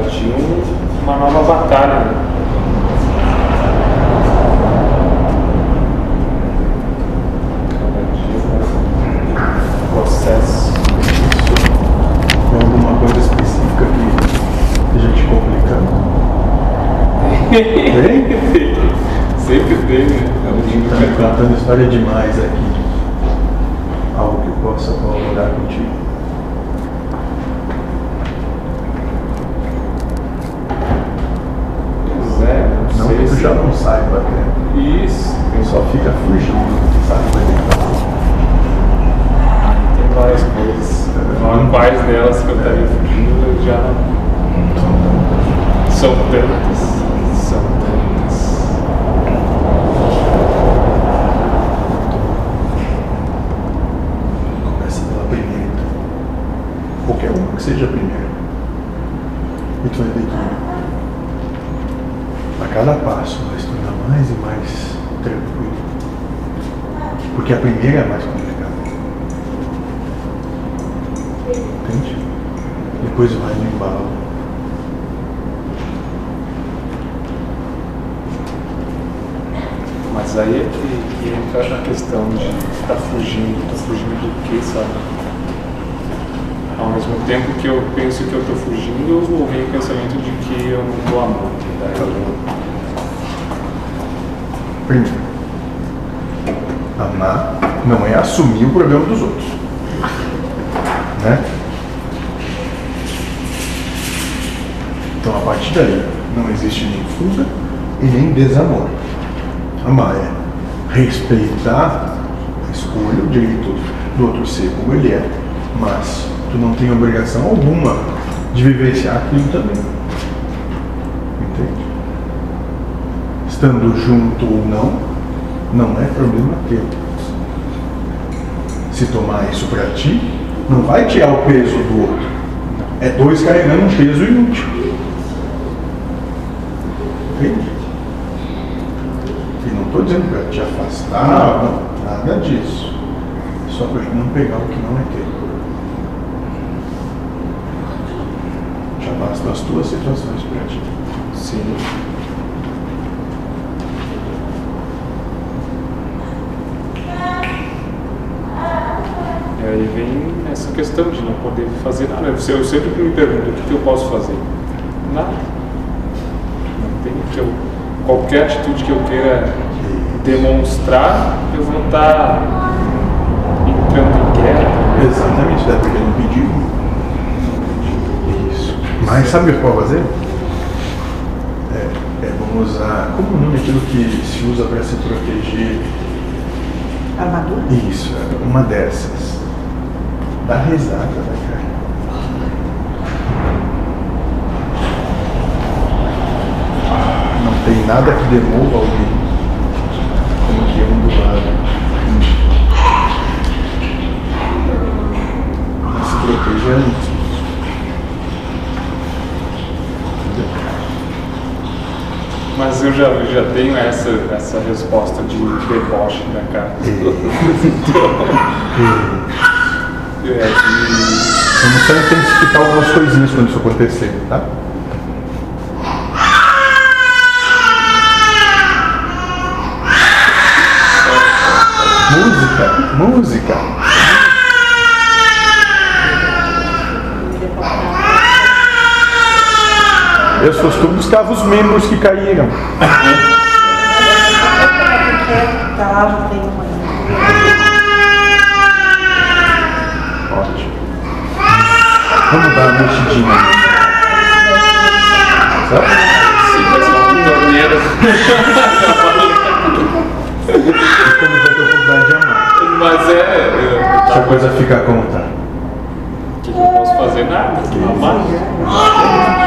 um- uma nova batalha. Né? Cada dia um processo. Tem alguma coisa específica que esteja te complicando? Tem? Sempre tem, né? É um Tá me contando história demais aqui. Algo que possa colaborar contigo. Pois é, que tu já não saiba até. Isso, tem Só fica fugindo, sabe? Fazer. Tem várias coisas. Não, Quais delas que eu estaria fugindo eu já não. São tantas. São tantas. Começa pela primeira, então. Qualquer uma que seja a primeira. E tu vai ver que a cada passo vai se tornar mais e mais tranquilo. Porque a primeira é mais complicada. Entende? Depois vai no embalo. Mas aí é que, que entra a questão de estar fugindo. Estou fugindo do quê, sabe? Ao mesmo tempo que eu penso que eu estou fugindo, eu vem o pensamento de que eu não estou amando. Daí eu Primeiro, amar não é assumir o problema dos outros. Né? Então, a partir daí, não existe nem fuga e nem desamor. Amar é respeitar a escolha, o direito do outro ser como ele é, mas tu não tem obrigação alguma de vivenciar aquilo também. Entende? Estando junto ou não, não é problema teu. Se tomar isso pra ti, não vai tirar o peso do outro. É dois carregando um peso inútil. Entende? E não estou dizendo para te afastar, não, nada disso. Só para não pegar o que não é teu. Já basta as tuas situações para ti. Sim. Vem essa questão de não poder fazer nada. Eu eu sempre me pergunto o que, que eu posso fazer. Nada. Não tem que eu. Qualquer atitude que eu queira demonstrar, eu vou estar entrando em guerra. Exatamente, até porque não pediu. Isso. Mas sabe o que pode fazer? É, é, vamos usar. Como o nome é aquilo que se usa para se proteger? Armadura? Isso, é uma dessas. Dá risada, né, cara? Não tem nada que demova alguém como que é um do lado. Mas se proteja antes. Mas eu já, eu já tenho essa, essa resposta de deboche na cara. É, Vamos só intensificar algumas coisinhas quando isso acontecer, tá? Música, música. Eu tu buscava os membros que caíram. Tá lá, já tem uma. Ótimo. Vamos dar uma mexidinha. Certo? Como vai ter oportunidade de amar. Mas é. é, Se a coisa fica a conta. O que eu posso fazer? Nada. Amar.